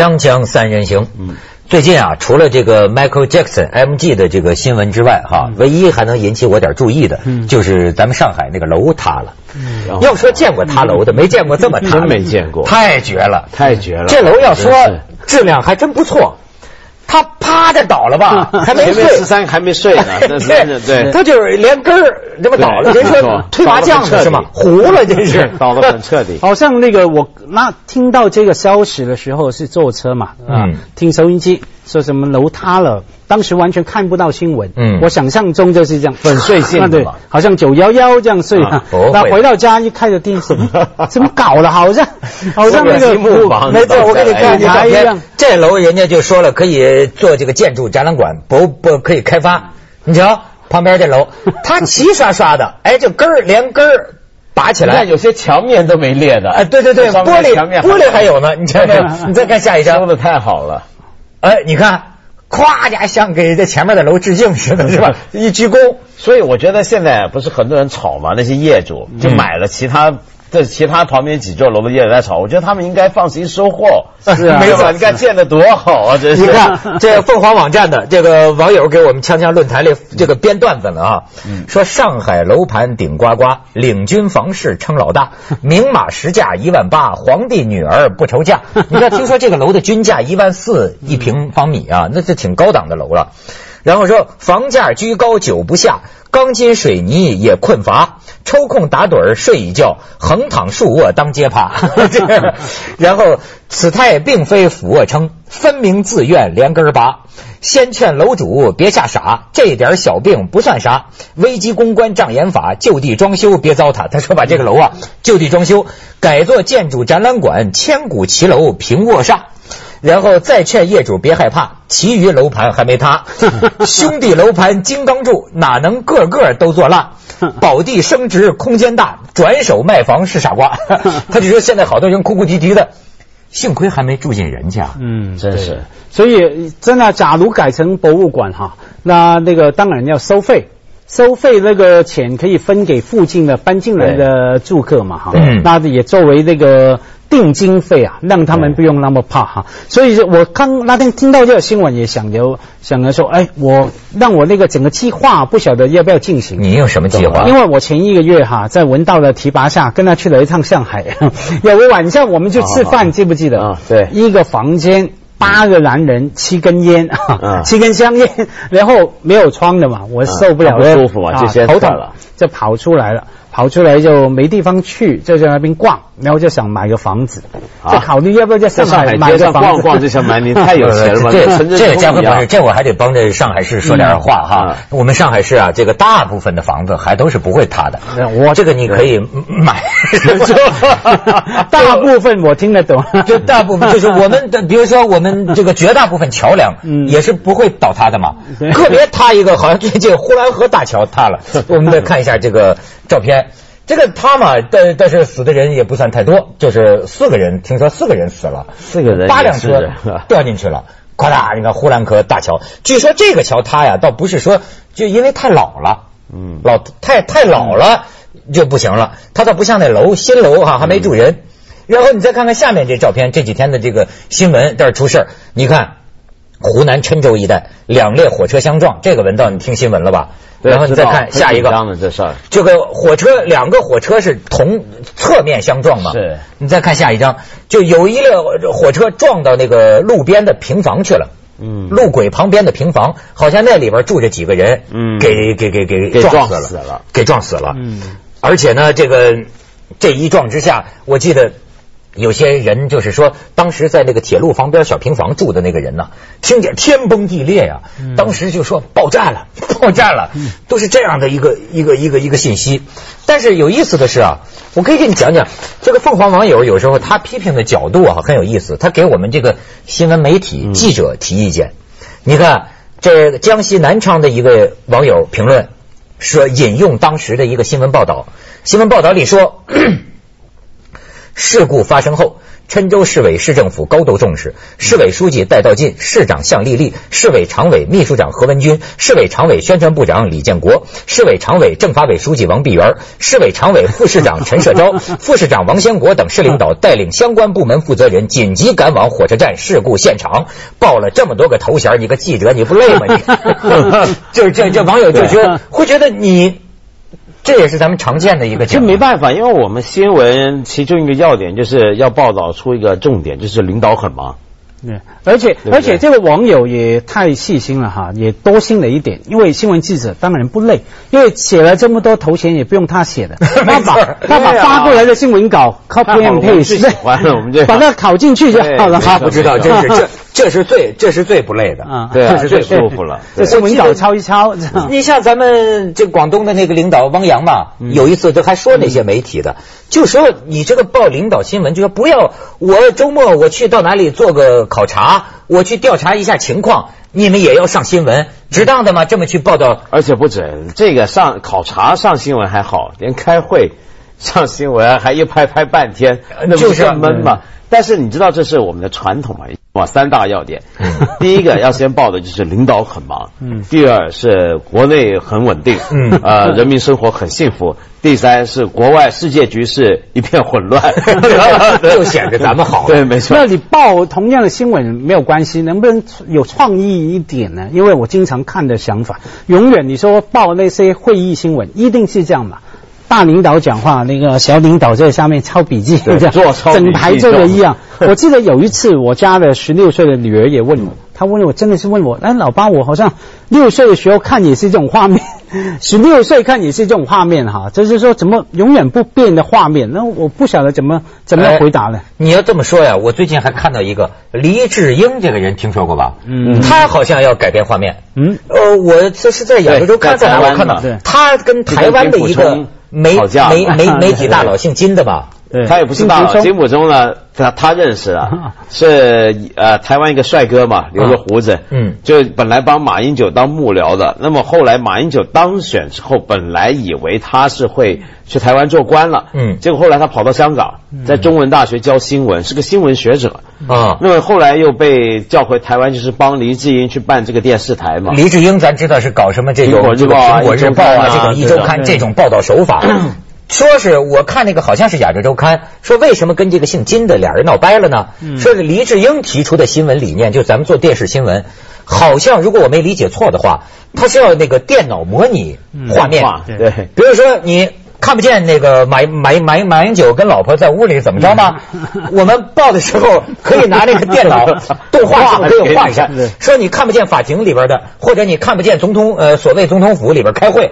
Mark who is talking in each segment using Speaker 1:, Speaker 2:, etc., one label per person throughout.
Speaker 1: 锵锵三人行，嗯，最近啊，除了这个 Michael Jackson M.G. 的这个新闻之外，哈，唯一还能引起我点注意的，就是咱们上海那个楼塌了。要说见过塌楼的，没见过这么塌，
Speaker 2: 真没见过，
Speaker 1: 太绝了，
Speaker 2: 太绝了。
Speaker 1: 这楼要说质量还真不错。他啪的倒了吧，还没睡，
Speaker 2: 十三还没睡呢，对对，
Speaker 1: 他就是连根儿这么倒了，人说推麻将的是吗？糊了，这是
Speaker 2: 倒的很彻底。
Speaker 3: 好像那个我那听到这个消息的时候是坐车嘛，啊，听收音机。说什么楼塌了？当时完全看不到新闻。嗯，我想象中就是这样
Speaker 2: 粉碎性
Speaker 3: 对，好像九幺幺这样睡。那回到家一开着电视，怎么搞的？好像好像那个
Speaker 2: 木房，
Speaker 1: 没错，我给你看照片。这楼人家就说了，可以做这个建筑展览馆，不不可以开发。你瞧旁边这楼，它齐刷刷的，哎，这根儿连根儿拔起来，
Speaker 2: 有些墙面都没裂的。
Speaker 1: 哎，对对对，玻璃玻璃还有呢。你瞧瞧，你再看下一张，
Speaker 2: 说的太好了。
Speaker 1: 哎，你看，咵家像给这前面的楼致敬似的，是吧？一鞠躬，
Speaker 2: 所以我觉得现在不是很多人吵嘛，那些业主就买了其他。这其他旁边几座楼的业主在吵，我觉得他们应该放心收货。
Speaker 1: 是啊，
Speaker 2: 没错，你看建的多好啊！这是
Speaker 1: 你看 这凤凰网站的这个网友给我们锵锵论坛里这个编段子了啊，说上海楼盘顶呱呱，领军房市称老大，明码实价一万八，皇帝女儿不愁嫁。你看，听说这个楼的均价一万四一平方米啊，那是挺高档的楼了。然后说房价居高久不下，钢筋水泥也困乏。抽空打盹睡一觉，横躺竖卧当街趴。然后此态并非俯卧撑，分明自愿连根拔。先劝楼主别吓傻，这点小病不算啥。危机公关障眼法，就地装修别糟蹋。他说把这个楼啊就地装修，改做建筑展览馆，千古奇楼平卧煞。然后再劝业主别害怕，其余楼盘还没塌。兄弟楼盘金刚柱，哪能个个都做烂？宝地升值空间大，转手卖房是傻瓜。他就说现在好多人哭哭啼啼的，幸亏还没住进人家。
Speaker 2: 嗯，真是。
Speaker 3: 所以真的，假如改成博物馆哈，那那个当然要收费，收费那个钱可以分给附近的搬进来的住客嘛哈。嗯。那也作为那个。定金费啊，让他们不用那么怕哈。所以我刚那天听到这个新闻，也想着想着说，哎，我让我那个整个计划不晓得要不要进行。
Speaker 1: 你有什么计划？
Speaker 3: 因为我前一个月哈，在文道的提拔下，跟他去了一趟上海。有个晚上我们去吃饭，记不记得？
Speaker 2: 啊，对。
Speaker 3: 一个房间八个男人，七根烟，七根香烟，然后没有窗的嘛，我受不了，
Speaker 2: 不舒服啊，
Speaker 3: 头疼了，就跑出来了。跑出来就没地方去，就在那边逛，然后就想买个房子，就考虑要不要在上海买个房
Speaker 2: 子。逛逛就想买，你太有钱了。
Speaker 1: 这这个家辉博士，这我还得帮着上海市说点话哈。我们上海市啊，这个大部分的房子还都是不会塌的。我这个你可以买。
Speaker 3: 大部分我听得懂，
Speaker 1: 就大部分就是我们的，比如说我们这个绝大部分桥梁也是不会倒塌的嘛。特别塌一个，好像最近呼兰河大桥塌了，我们再看一下这个。照片，这个他嘛，但但是死的人也不算太多，就是四个人，听说四个人死了，
Speaker 2: 四个人，
Speaker 1: 八辆车 掉进去了，咵啦，你看呼兰河大桥，据说这个桥塌呀，倒不是说就因为太老了，嗯，老太太老了就不行了，它倒不像那楼新楼哈还没住人，然后你再看看下面这照片，这几天的这个新闻这儿出事你看湖南郴州一带两列火车相撞，这个文道你听新闻了吧？然后你再看下一个，
Speaker 2: 这事儿，
Speaker 1: 这个火车两个火车是同侧面相撞嘛？
Speaker 2: 是。
Speaker 1: 你再看下一张，就有一辆火车撞到那个路边的平房去了。嗯。路轨旁边的平房，好像那里边住着几个人。嗯。给给给给撞死了，给撞死了。嗯。而且呢，这个这一撞之下，我记得。有些人就是说，当时在那个铁路旁边小平房住的那个人呢，听见天崩地裂呀，当时就说爆炸了，爆炸了，都是这样的一个一个一个一个信息。但是有意思的是啊，我可以给你讲讲这个凤凰网友有时候他批评的角度啊很有意思，他给我们这个新闻媒体记者提意见。你看，这江西南昌的一个网友评论说，引用当时的一个新闻报道，新闻报道里说。事故发生后，郴州市委市政府高度重视，市委书记戴道进、市长向丽丽、市委常委秘书长何文军、市委常委宣传部长李建国、市委常委政法委书记王碧元、市委常委副市长陈社昭、副市长王先国等市领导带领相关部门负责人紧急赶往火车站事故现场，报了这么多个头衔，你个记者你不累吗？你 就是这这网友就觉得会觉得你。这也是咱们常见的一个，
Speaker 2: 这没办法，因为我们新闻其中一个要点就是要报道出一个重点，就是领导很忙。
Speaker 3: 对，而且而且这个网友也太细心了哈，也多心了一点。因为新闻记者当然不累，因为写了这么多头衔也不用他写的，他把他把发过来的新闻稿 copy and
Speaker 2: paste，我们就
Speaker 3: 把它拷进去就好了。
Speaker 1: 他不 知道，这是这这是最这是最不累的啊，
Speaker 2: 这是最舒服了。
Speaker 3: 这新闻稿抄一抄。
Speaker 1: 你像咱们这广东的那个领导汪洋嘛，有一次他还说那些媒体的，就说你这个报领导新闻，就说不要我周末我去到哪里做个。考察，我去调查一下情况，你们也要上新闻，值当的吗？这么去报道，
Speaker 2: 而且不止这个上考察上新闻还好，连开会上新闻还一拍拍半天，那不是闷嘛？但是你知道这是我们的传统嘛？哇，三大要点，第一个要先报的就是领导很忙，嗯，第二是国内很稳定，嗯，呃，人民生活很幸福，第三是国外世界局势一片混乱，
Speaker 1: 就显得咱们好，
Speaker 2: 对，没错。
Speaker 3: 那你报同样的新闻没有关系，能不能有创意一点呢？因为我经常看的想法，永远你说报那些会议新闻，一定是这样嘛。大领导讲话，那个小领导在下面抄笔记，这样整排做的一样。我记得有一次，我家的十六岁的女儿也问我，她问我真的是问我，哎，老爸，我好像六岁的时候看也是这种画面，十六岁看也是这种画面哈，就是说怎么永远不变的画面？那我不晓得怎么怎么回答呢？
Speaker 1: 你要这么说呀，我最近还看到一个黎智英这个人，听说过吧？嗯，他好像要改变画面。嗯，呃，我这是在亚洲周刊在哪我看到，他跟台湾的一个。媒媒媒媒体大 佬姓金的吧？
Speaker 2: 他也不是大佬，金普中呢，他他认识啊，是呃台湾一个帅哥嘛，留着胡子，嗯，就本来帮马英九当幕僚的，那么后来马英九当选之后，本来以为他是会去台湾做官了，嗯，结果后来他跑到香港，在中文大学教新闻，是个新闻学者。啊，那么后来又被叫回台湾，就是帮黎智英去办这个电视台嘛。
Speaker 1: 黎智英咱知道是搞什么这种《苹果日报》啊、《这种《一周刊》这种报道手法。说是我看那个好像是《亚洲周刊》说为什么跟这个姓金的俩人闹掰了呢？说是黎智英提出的新闻理念，就咱们做电视新闻，好像如果我没理解错的话，他是要那个电脑模拟画面，
Speaker 2: 对，
Speaker 1: 比如说你看不见那个马马马马英九跟老婆在屋里怎么着吗？我们报的时候可以拿那个电脑 动画可以画一下，说你看不见法庭里边的，或者你看不见总统呃所谓总统府里边开会。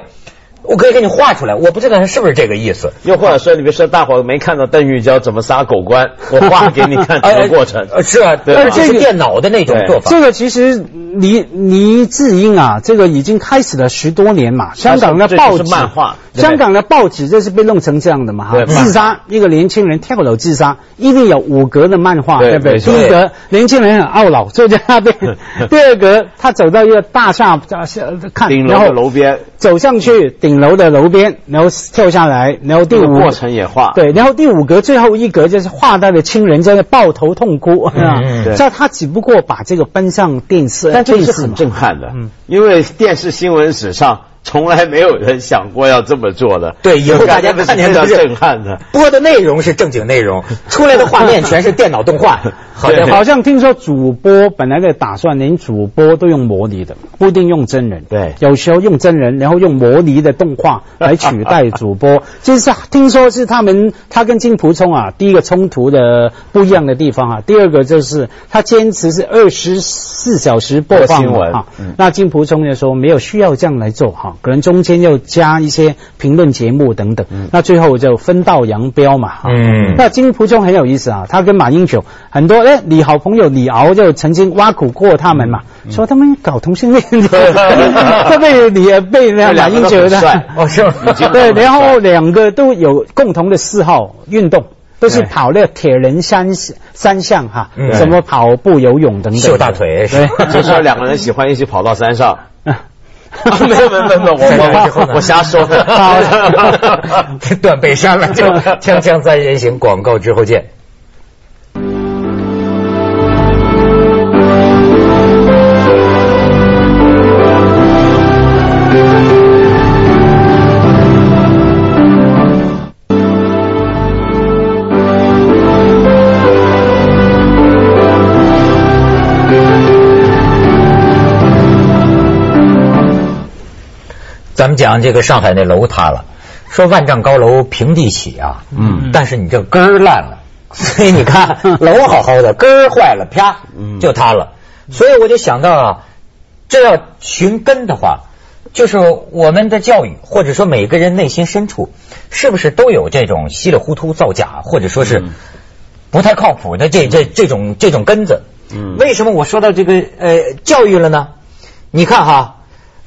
Speaker 1: 我可以给你画出来，我不知道他是不是这个意思。
Speaker 2: 又或者说，你比如说，大伙没看到邓玉娇怎么杀狗官，我画给你看 整个过程。
Speaker 1: 是啊，但是这是电脑的那种做法。
Speaker 3: 这个其实黎黎智英啊，这个已经开始了十多年嘛。香港的报纸，漫画香港的报纸就是被弄成这样的嘛。哈，自杀一个年轻人跳楼自杀，一定有五格的漫画，对不对？第一格，年轻人很懊恼坐在那边；第二格，他走到一个大厦看，
Speaker 2: 然后楼边
Speaker 3: 走上去顶。楼的楼边，然后跳下来，然后第五
Speaker 2: 过程也画。
Speaker 3: 对，然后第五格最后一格就是画他的亲人在那抱头痛哭。啊，这他只不过把这个搬上电视，
Speaker 2: 但这是很震撼的，嗯，因为电视新闻史上。从来没有人想过要这么做的。
Speaker 1: 对，以后大家看见
Speaker 2: 的震撼的
Speaker 1: 播的内容是正经内容，出来的画面全是电脑动画。
Speaker 3: 好的，好像听说主播本来的打算连主播都用模拟的，不一定用真人。
Speaker 2: 对，
Speaker 3: 有时候用真人，然后用模拟的动画来取代主播。就是听说是他们他跟金普聪啊，第一个冲突的不一样的地方啊，第二个就是他坚持是二十四小时播放
Speaker 2: 新闻
Speaker 3: 啊。那金普聪就说没有需要这样来做哈。可能中间又加一些评论节目等等，那最后就分道扬镳嘛。嗯，那金普中很有意思啊，他跟马英九很多哎，你好朋友李敖就曾经挖苦过他们嘛，说他们搞同性恋，他被李被那马英九的
Speaker 1: 哦是，
Speaker 3: 对，然后两个都有共同的嗜好，运动都是跑那铁人三三项哈，什么跑步、游泳等等，
Speaker 1: 秀大腿，
Speaker 2: 就说两个人喜欢一起跑到山上。没有没有没有，我我我瞎说的，
Speaker 1: 断背山了就锵锵三人行广告之后见。咱们讲这个上海那楼塌了，说万丈高楼平地起啊，嗯，但是你这根儿烂了，所以你看楼好好的，根儿坏了，啪，就塌了。所以我就想到啊，这要寻根的话，就是我们的教育，或者说每个人内心深处，是不是都有这种稀里糊涂造假，或者说是不太靠谱的这这这种这种根子？嗯，为什么我说到这个呃教育了呢？你看哈，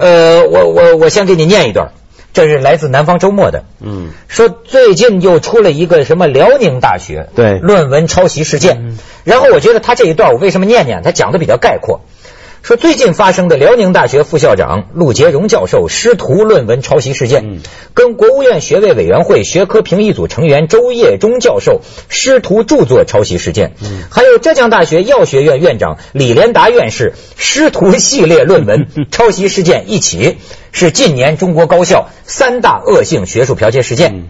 Speaker 1: 呃，我我我先给你念一段，这是来自南方周末的，嗯，说最近又出了一个什么辽宁大学
Speaker 2: 对
Speaker 1: 论文抄袭事件。然后我觉得他这一段我为什么念念？他讲的比较概括，说最近发生的辽宁大学副校长陆杰荣教授师徒论文抄袭事件，跟国务院学位委员会学科评议组成员周业忠教授师徒著作抄袭事件，还有浙江大学药学院院长李连达院士师徒系列论文抄袭事件一起，是近年中国高校三大恶性学术剽窃事件。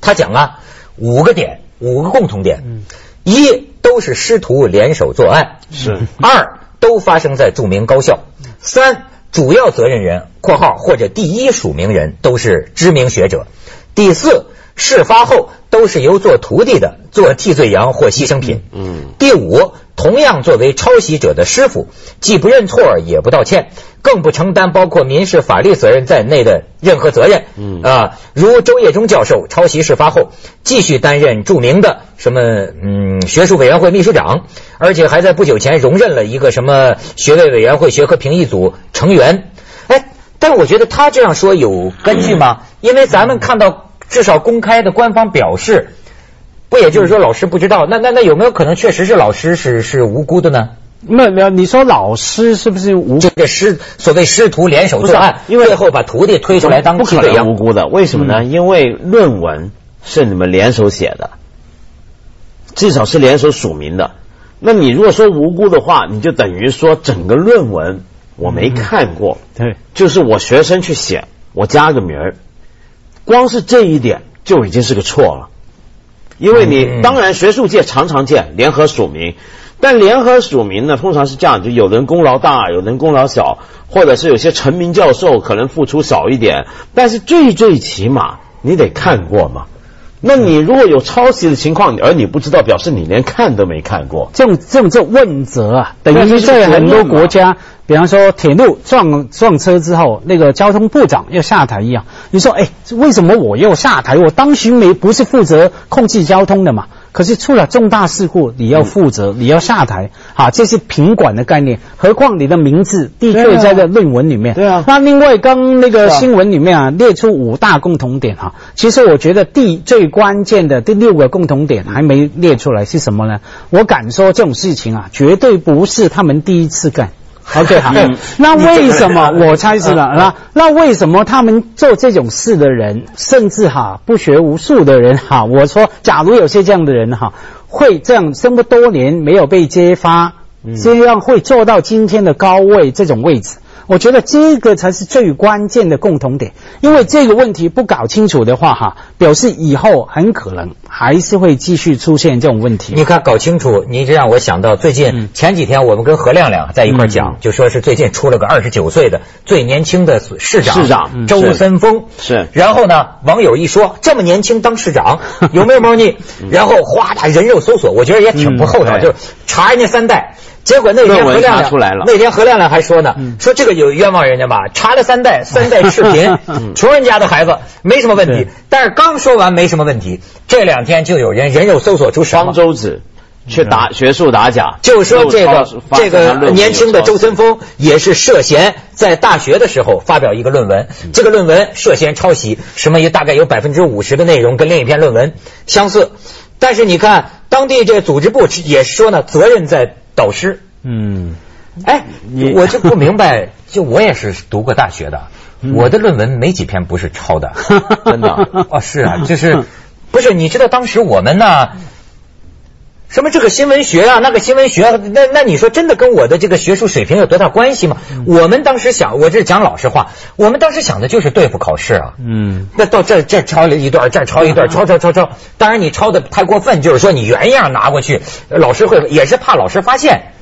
Speaker 1: 他讲啊，五个点，五个共同点，一。都是师徒联手作案，
Speaker 2: 是。
Speaker 1: 二都发生在著名高校，三主要责任人（括号或者第一署名人）都是知名学者，第四事发后都是由做徒弟的做替罪羊或牺牲品，嗯，第五。同样作为抄袭者的师傅，既不认错也不道歉，更不承担包括民事法律责任在内的任何责任。嗯啊，如周业忠教授抄袭事发后，继续担任著名的什么嗯学术委员会秘书长，而且还在不久前荣任了一个什么学位委员会学科评议组成员。哎，但我觉得他这样说有根据吗？因为咱们看到至少公开的官方表示。不，也就是说老师不知道，那那那有没有可能确实是老师是是无辜的呢？
Speaker 3: 没有没有，你说老师是不是无？
Speaker 1: 这个师所谓师徒联手作案，因为最后把徒弟推出来当
Speaker 2: 不可能无辜的，为什么呢？因为论文是你们联手写的，至少是联手署名的。那你如果说无辜的话，你就等于说整个论文我没看过，
Speaker 3: 对，
Speaker 2: 就是我学生去写，我加个名儿，光是这一点就已经是个错了。因为你当然学术界常常见联合署名，但联合署名呢，通常是这样，就有人功劳大，有人功劳小，或者是有些成名教授可能付出少一点，但是最最起码你得看过嘛。那你如果有抄袭的情况，而你不知道，表示你连看都没看过。
Speaker 3: 这种这种这问责啊，等于在很多国家，比方说铁路撞撞车之后，那个交通部长要下台一样。你说，哎，为什么我要下台？我当巡没不是负责控制交通的嘛？可是出了重大事故，你要负责，你要下台，啊，这是品管的概念。何况你的名字的确在这论文里面。
Speaker 2: 对啊。
Speaker 3: 那另外，刚那个新闻里面啊，列出五大共同点哈。其实我觉得第最关键的第六个共同点还没列出来是什么呢？我敢说这种事情啊，绝对不是他们第一次干。OK，好。那为什么我猜是了？那那为什么他们做这种事的人，甚至哈不学无术的人哈，我说，假如有些这样的人哈，会这样这么多年没有被揭发，这样会做到今天的高位这种位置？我觉得这个才是最关键的共同点，因为这个问题不搞清楚的话，哈，表示以后很可能还是会继续出现这种问题。
Speaker 1: 你看，搞清楚，你这让我想到最近前几天我们跟何亮亮在一块讲，就说是最近出了个二十九岁的最年轻的市长，
Speaker 2: 市长
Speaker 1: 周森峰
Speaker 2: 是。
Speaker 1: 然后呢，网友一说这么年轻当市长 有没有猫腻？然后哗的人肉搜索，我觉得也挺不厚道，就查人家三代。结果那天何亮亮那天何亮亮还说呢，说这个有冤枉人家吧？查了三代，三代视频，穷人家的孩子没什么问题。但是刚说完没什么问题，这两天就有人人肉搜索出
Speaker 2: 什么？方舟子去打学术打假，
Speaker 1: 就是说这个这个年轻的周森峰也是涉嫌在大学的时候发表一个论文，这个论文涉嫌抄袭，什么也大概有百分之五十的内容跟另一篇论文相似。但是你看当地这组织部也说呢，责任在。导师，嗯，哎，我就不明白，就我也是读过大学的，我的论文没几篇不是抄的，真的。哦，是啊，就是 不是？你知道当时我们呢，什么这个新闻学啊，那个新闻学，那那你说真的跟我的这个学术水平有多大关系吗？我们当时想，我这讲老实话，我们当时想的就是对付考试啊，嗯，那到这这抄了一段，这抄一段，抄抄抄抄，当然你抄的太过分，就是说你原样拿过去，老师会也是怕老师发现。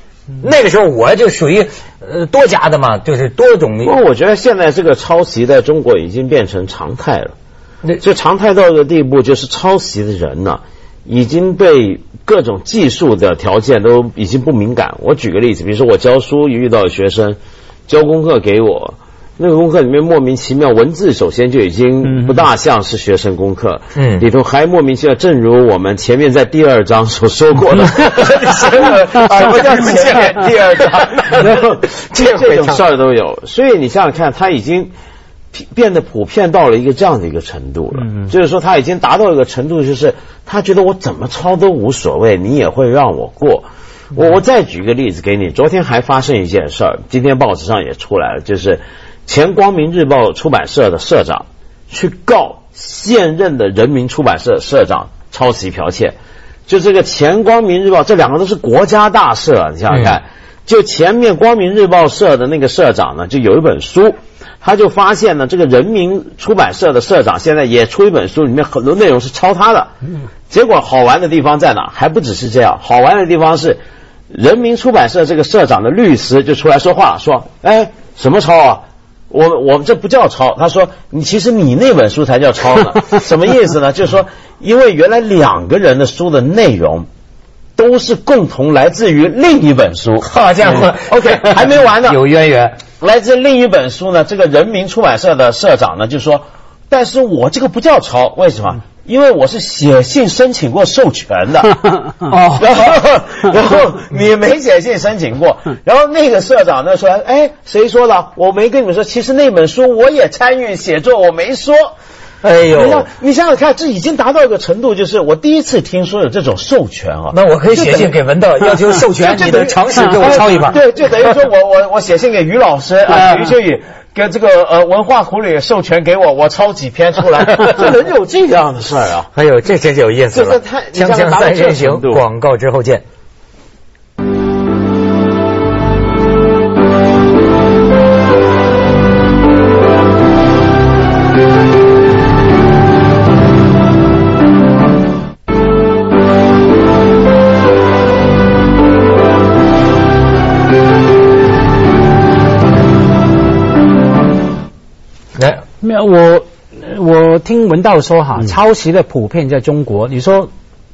Speaker 1: 那个时候我就属于呃多家的嘛，就是多种。
Speaker 2: 不过我觉得现在这个抄袭在中国已经变成常态了。那就常态到一个地步，就是抄袭的人呢，已经被各种技术的条件都已经不敏感。我举个例子，比如说我教书遇到学生交功课给我。那个功课里面莫名其妙，文字首先就已经不大像是学生功课，嗯，里头还莫名其妙，正如我们前面在第二章所说过的，什么叫前面第二章？这这种事儿都有，所以你想想看，他已经变得普遍到了一个这样的一个程度了，就是说他已经达到一个程度，就是他觉得我怎么抄都无所谓，你也会让我过。我我再举个例子给你，昨天还发生一件事儿，今天报纸上也出来了，就是。前光明日报出版社的社长去告现任的人民出版社社长抄袭剽窃，就这个前光明日报这两个都是国家大社，你想想看，就前面光明日报社的那个社长呢，就有一本书，他就发现呢，这个人民出版社的社长现在也出一本书，里面很多内容是抄他的。结果好玩的地方在哪？还不只是这样，好玩的地方是人民出版社这个社长的律师就出来说话，说：“哎，什么抄啊？”我我们这不叫抄，他说你其实你那本书才叫抄呢，什么意思呢？就是说，因为原来两个人的书的内容都是共同来自于另一本书。
Speaker 1: 好家伙
Speaker 2: ，OK，还没完呢，
Speaker 1: 有渊源。
Speaker 2: 来自另一本书呢，这个人民出版社的社长呢就说，但是我这个不叫抄，为什么？因为我是写信申请过授权的，哦，然后 然后你没写信申请过，然后那个社长呢说，哎，谁说的？我没跟你们说，其实那本书我也参与写作，我没说。哎呦，你想想看，这已经达到一个程度，就是我第一次听说有这种授权啊。
Speaker 1: 那我可以写信给文道，要求授权 你的常识 给我抄一本。
Speaker 2: 对，就等于说我我我写信给于老师啊，于秋雨。跟这个呃文化苦旅授权给我，我抄几篇出来，这能有这样的事儿啊？
Speaker 1: 哎呦，这真有意思了！锵锵三人行，广告之后见。
Speaker 3: 我，我听文道说哈，抄袭的普遍在中国。你说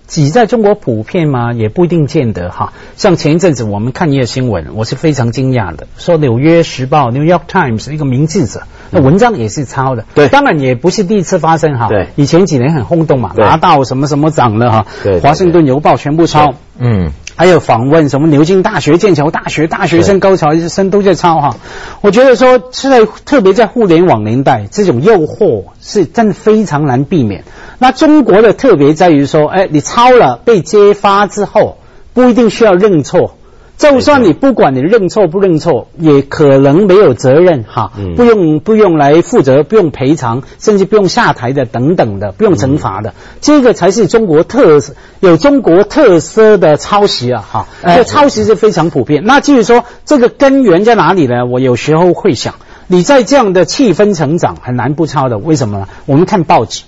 Speaker 3: 只在中国普遍吗？也不一定见得哈。像前一阵子我们看一个新闻，我是非常惊讶的，说《纽约时报》（New York Times） 一个名记者，那文章也是抄的。
Speaker 2: 对，
Speaker 3: 当然也不是第一次发生哈。
Speaker 2: 对，
Speaker 3: 以前几年很轰动嘛，拿到什么什么奖了哈。
Speaker 2: 对，《
Speaker 3: 华盛顿邮报》全部抄。嗯。还有访问什么牛津大学、剑桥大学大学生、高材生都在抄哈，我觉得说是在特别在互联网年代，这种诱惑是真的非常难避免。那中国的特别在于说，哎，你抄了被揭发之后，不一定需要认错。就算你不管你认错不认错，也可能没有责任哈，不用不用来负责，不用赔偿，甚至不用下台的等等的，不用惩罚的，这个才是中国特有中国特色的抄袭啊哈，这抄袭是非常普遍。那至于说这个根源在哪里呢？我有时候会想，你在这样的气氛成长很难不抄的，为什么呢？我们看报纸，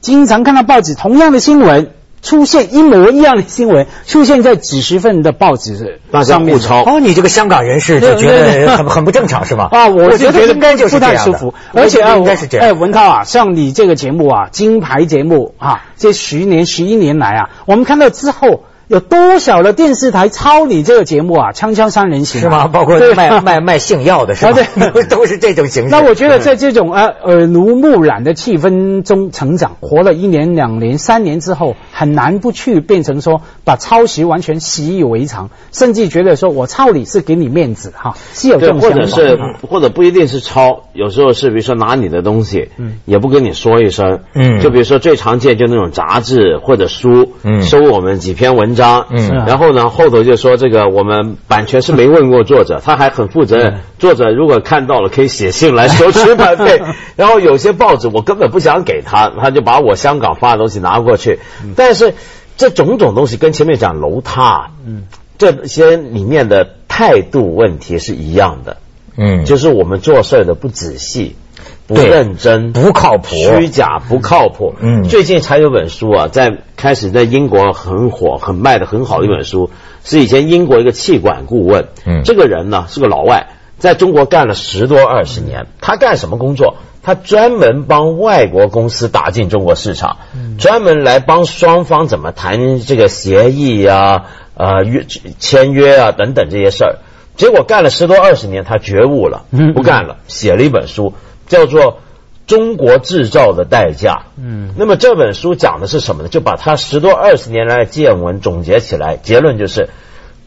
Speaker 3: 经常看到报纸同样的新闻。出现一模一样的新闻，出现在几十份的报纸上面。
Speaker 1: 抄哦，你这个香港人士就觉得很很不正常是吧？
Speaker 3: 啊，我觉得
Speaker 1: 应该就是不
Speaker 3: 太舒服。而且啊，应该是这样。哎，文涛啊，像你这个节目啊，金牌节目啊，这十年十一年来啊，我们看到之后。有多少的电视台抄你这个节目啊？锵锵三人行
Speaker 1: 是吗？包括卖卖卖性药的是吧？对，都是这种形式。
Speaker 3: 那我觉得在这种呃耳濡目染的气氛中成长，活了一年、两年、三年之后，很难不去变成说把抄袭完全习以为常，甚至觉得说我抄你是给你面子哈，是有这种
Speaker 2: 想法。或者是或者不一定是抄，有时候是比如说拿你的东西，嗯，也不跟你说一声，嗯，就比如说最常见就那种杂志或者书，嗯，收我们几篇文。章，嗯，然后呢，后头就说这个我们版权是没问过作者，他还很负责任。作者如果看到了，可以写信来收取版费。然后有些报纸我根本不想给他，他就把我香港发的东西拿过去。但是这种种东西跟前面讲楼塌，嗯，这些里面的态度问题是一样的，嗯，就是我们做事的不仔细。不认真、
Speaker 1: 不靠谱、
Speaker 2: 虚假、不靠谱。嗯，最近才有本书啊，在开始在英国很火、很卖的很好的一本书，是以前英国一个气管顾问。嗯，这个人呢是个老外，在中国干了十多二十年。他干什么工作？他专门帮外国公司打进中国市场，专门来帮双方怎么谈这个协议呀、呃约签约啊等等这些事儿。结果干了十多二十年，他觉悟了，不干了，写了一本书。叫做《中国制造的代价》。嗯，那么这本书讲的是什么呢？就把他十多二十年来的见闻总结起来，结论就是：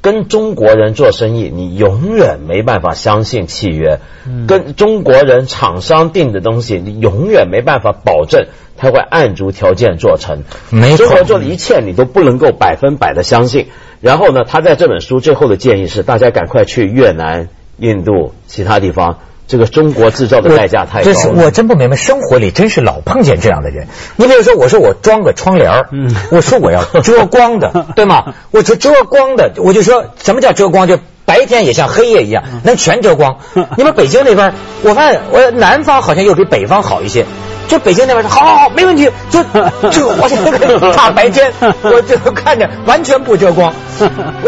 Speaker 2: 跟中国人做生意，你永远没办法相信契约；跟中国人厂商定的东西，你永远没办法保证他会按足条件做成。
Speaker 1: 没
Speaker 2: 错，中国做的一切你都不能够百分百的相信。然后呢，他在这本书最后的建议是：大家赶快去越南、印度其他地方。这个中国制造的代价太高，
Speaker 1: 这是我真不明白。生活里真是老碰见这样的人。你比如说，我说我装个窗帘嗯，我说我要遮光的，对吗？我说遮光的，我就说什么叫遮光？就白天也像黑夜一样，能全遮光。你们北京那边，我发现我南方好像又比北方好一些。就北京那边说，好好好，没问题。就 就我这个大白天，我就看着完全不遮光。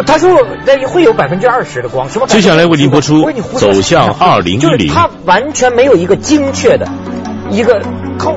Speaker 1: 他说那会有百分之二十的光，什么？
Speaker 4: 接下来为您播出《走向二零一零》。
Speaker 1: 他完全没有一个精确的一个靠。